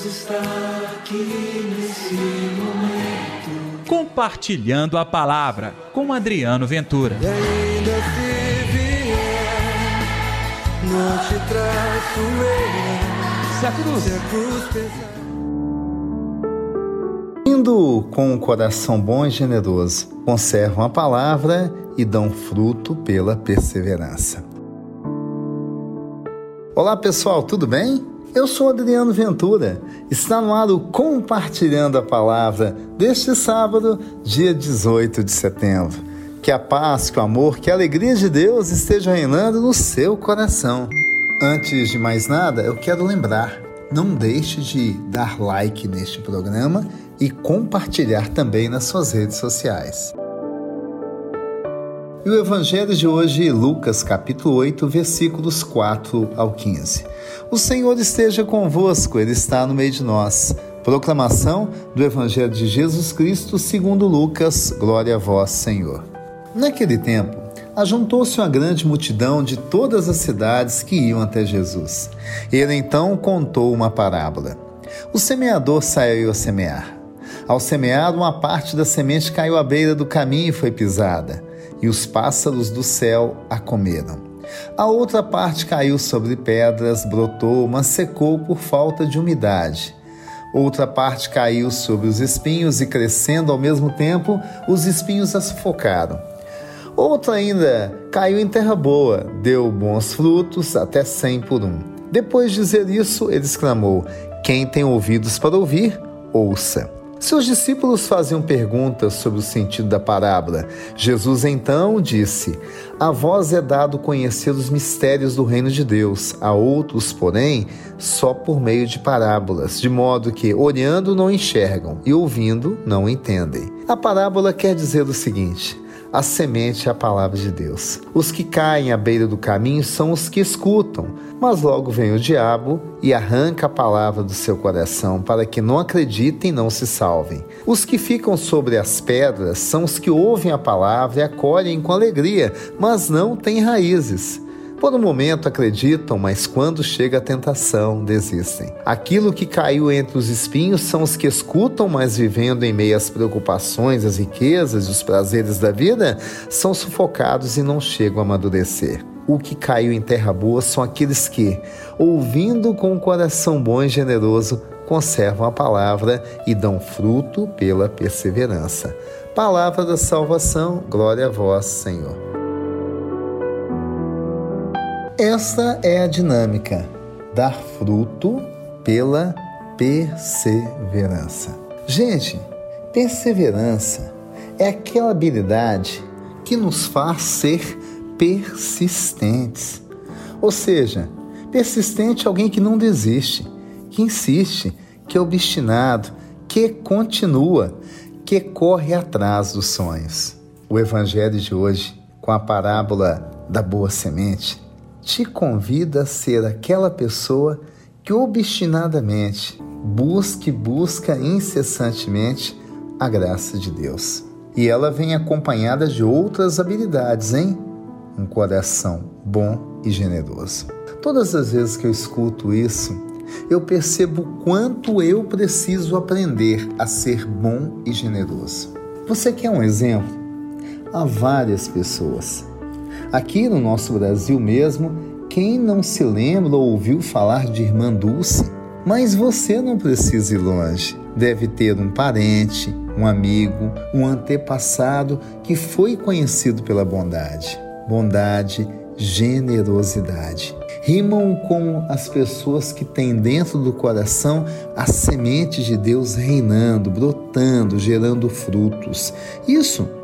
Deus está aqui nesse momento. Compartilhando a palavra com Adriano Ventura. E ainda se vier, não te traço eu. Se a cruz. Se a cruz pesar. Indo com um coração bom e generoso, conservam a palavra e dão fruto pela perseverança. Olá pessoal, tudo bem? Eu sou Adriano Ventura. Está no ar o Compartilhando a Palavra deste sábado, dia 18 de setembro. Que a paz, que o amor, que a alegria de Deus estejam reinando no seu coração. Antes de mais nada, eu quero lembrar: não deixe de dar like neste programa e compartilhar também nas suas redes sociais. E o Evangelho de hoje, Lucas capítulo 8, versículos 4 ao 15. O Senhor esteja convosco, Ele está no meio de nós. Proclamação do Evangelho de Jesus Cristo segundo Lucas, glória a vós, Senhor. Naquele tempo, ajuntou-se uma grande multidão de todas as cidades que iam até Jesus. Ele então contou uma parábola. O semeador saiu a semear. Ao semear, uma parte da semente caiu à beira do caminho e foi pisada, e os pássaros do céu a comeram. A outra parte caiu sobre pedras, brotou, mas secou por falta de umidade. Outra parte caiu sobre os espinhos e, crescendo ao mesmo tempo, os espinhos a sufocaram. Outra ainda caiu em terra boa, deu bons frutos, até cem por um. Depois de dizer isso, ele exclamou: Quem tem ouvidos para ouvir, ouça. Seus discípulos faziam perguntas sobre o sentido da parábola. Jesus então disse: A vós é dado conhecer os mistérios do reino de Deus, a outros, porém, só por meio de parábolas, de modo que, olhando, não enxergam e ouvindo, não entendem. A parábola quer dizer o seguinte: a semente é a palavra de Deus. Os que caem à beira do caminho são os que escutam, mas logo vem o diabo e arranca a palavra do seu coração para que não acreditem e não se salvem. Os que ficam sobre as pedras são os que ouvem a palavra e acolhem com alegria, mas não têm raízes. Por um momento acreditam, mas quando chega a tentação, desistem. Aquilo que caiu entre os espinhos são os que escutam, mas vivendo em meio às preocupações, as riquezas e os prazeres da vida, são sufocados e não chegam a amadurecer. O que caiu em terra boa são aqueles que, ouvindo com um coração bom e generoso, conservam a palavra e dão fruto pela perseverança. Palavra da salvação, glória a vós, Senhor. Essa é a dinâmica: dar fruto pela perseverança. Gente, perseverança é aquela habilidade que nos faz ser persistentes. Ou seja, persistente é alguém que não desiste, que insiste, que é obstinado, que continua, que corre atrás dos sonhos. O evangelho de hoje, com a parábola da boa semente, te convida a ser aquela pessoa que obstinadamente busca e busca incessantemente a graça de Deus. E ela vem acompanhada de outras habilidades, hein? Um coração bom e generoso. Todas as vezes que eu escuto isso, eu percebo quanto eu preciso aprender a ser bom e generoso. Você quer um exemplo? Há várias pessoas Aqui no nosso Brasil mesmo, quem não se lembra ou ouviu falar de Irmã Dulce? Mas você não precisa ir longe. Deve ter um parente, um amigo, um antepassado que foi conhecido pela bondade. Bondade, generosidade. Rimam com as pessoas que têm dentro do coração a semente de Deus reinando, brotando, gerando frutos. Isso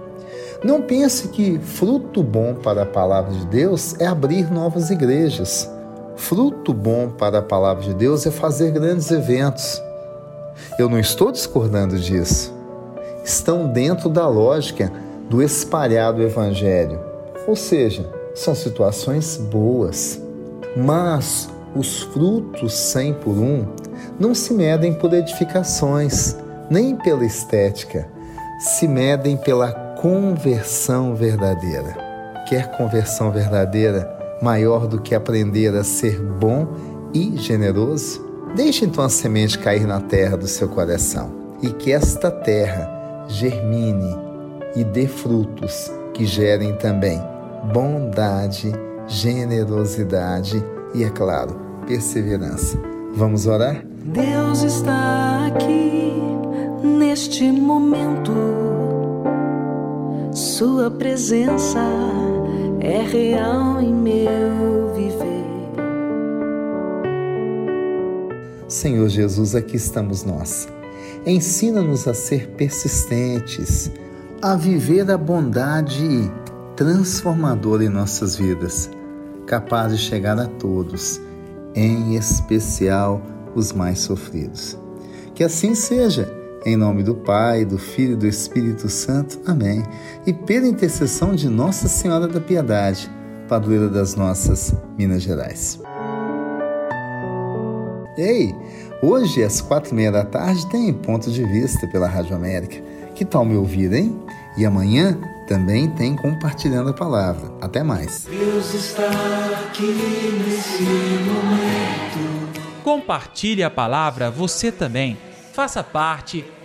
não pense que fruto bom para a palavra de Deus é abrir novas igrejas. Fruto bom para a palavra de Deus é fazer grandes eventos. Eu não estou discordando disso. Estão dentro da lógica do espalhado evangelho. Ou seja, são situações boas. Mas os frutos cem por um não se medem por edificações, nem pela estética, se medem pela conversão verdadeira. Quer conversão verdadeira maior do que aprender a ser bom e generoso? Deixe então a semente cair na terra do seu coração e que esta terra germine e dê frutos que gerem também bondade, generosidade e, é claro, perseverança. Vamos orar? Deus está aqui neste momento. Sua presença é real em meu viver. Senhor Jesus, aqui estamos nós. Ensina-nos a ser persistentes, a viver a bondade transformadora em nossas vidas, capaz de chegar a todos, em especial os mais sofridos. Que assim seja, em nome do Pai, do Filho e do Espírito Santo. Amém. E pela intercessão de Nossa Senhora da Piedade, padroeira das nossas Minas Gerais. Ei, hoje às quatro e meia da tarde tem Ponto de Vista pela Rádio América. Que tal me ouvir, hein? E amanhã também tem Compartilhando a Palavra. Até mais. Deus está aqui nesse momento. Compartilhe a palavra você também. Faça parte